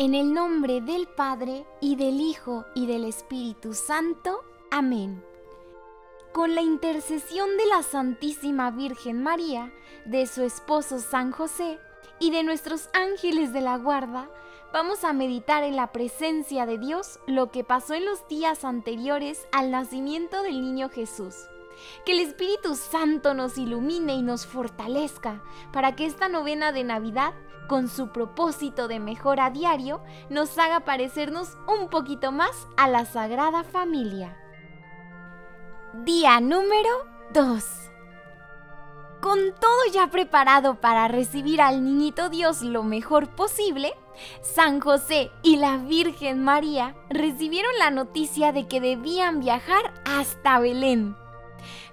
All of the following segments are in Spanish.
En el nombre del Padre, y del Hijo, y del Espíritu Santo. Amén. Con la intercesión de la Santísima Virgen María, de su esposo San José, y de nuestros ángeles de la guarda, vamos a meditar en la presencia de Dios lo que pasó en los días anteriores al nacimiento del niño Jesús. Que el Espíritu Santo nos ilumine y nos fortalezca para que esta novena de Navidad, con su propósito de mejora diario, nos haga parecernos un poquito más a la Sagrada Familia. Día número 2. Con todo ya preparado para recibir al niñito Dios lo mejor posible, San José y la Virgen María recibieron la noticia de que debían viajar hasta Belén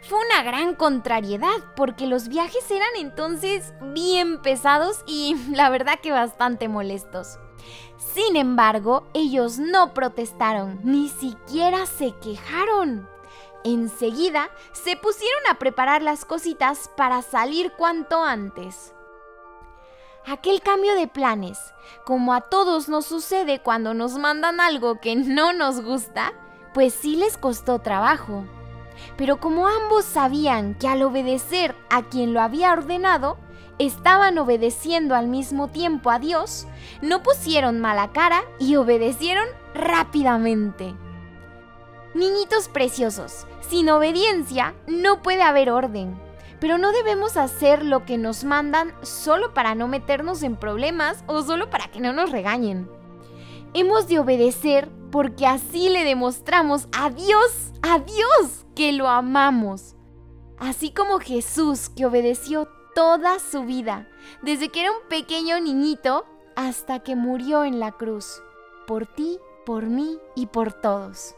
fue una gran contrariedad porque los viajes eran entonces bien pesados y la verdad que bastante molestos. Sin embargo, ellos no protestaron, ni siquiera se quejaron. Enseguida se pusieron a preparar las cositas para salir cuanto antes. Aquel cambio de planes, como a todos nos sucede cuando nos mandan algo que no nos gusta, pues sí les costó trabajo. Pero como ambos sabían que al obedecer a quien lo había ordenado, estaban obedeciendo al mismo tiempo a Dios, no pusieron mala cara y obedecieron rápidamente. Niñitos preciosos, sin obediencia no puede haber orden, pero no debemos hacer lo que nos mandan solo para no meternos en problemas o solo para que no nos regañen. Hemos de obedecer porque así le demostramos a Dios, a Dios, que lo amamos. Así como Jesús que obedeció toda su vida, desde que era un pequeño niñito hasta que murió en la cruz, por ti, por mí y por todos.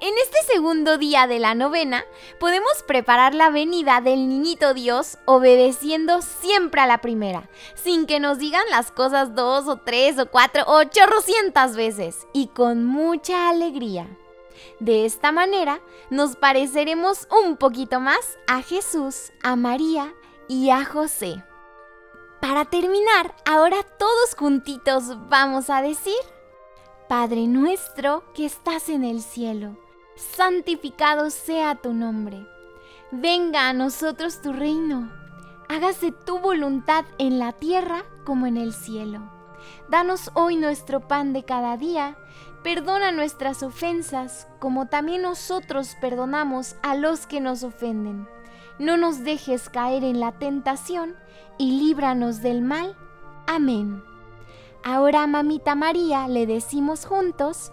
En este segundo día de la novena podemos preparar la venida del niñito Dios obedeciendo siempre a la primera, sin que nos digan las cosas dos o tres o cuatro o chorrocientas veces y con mucha alegría. De esta manera nos pareceremos un poquito más a Jesús, a María y a José. Para terminar, ahora todos juntitos vamos a decir, Padre nuestro que estás en el cielo santificado sea tu nombre. Venga a nosotros tu reino. Hágase tu voluntad en la tierra como en el cielo. Danos hoy nuestro pan de cada día. Perdona nuestras ofensas, como también nosotros perdonamos a los que nos ofenden. No nos dejes caer en la tentación y líbranos del mal. Amén. Ahora, mamita María, le decimos juntos,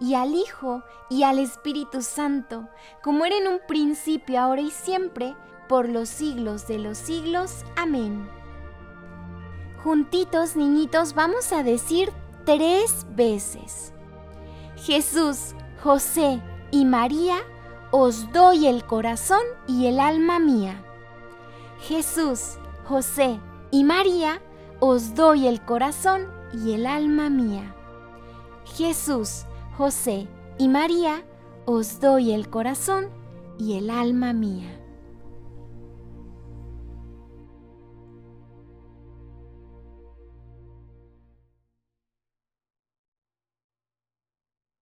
y al Hijo y al Espíritu Santo, como era en un principio, ahora y siempre, por los siglos de los siglos. Amén. Juntitos, niñitos, vamos a decir tres veces. Jesús, José y María, os doy el corazón y el alma mía. Jesús, José y María, os doy el corazón y el alma mía. Jesús, José y María, os doy el corazón y el alma mía.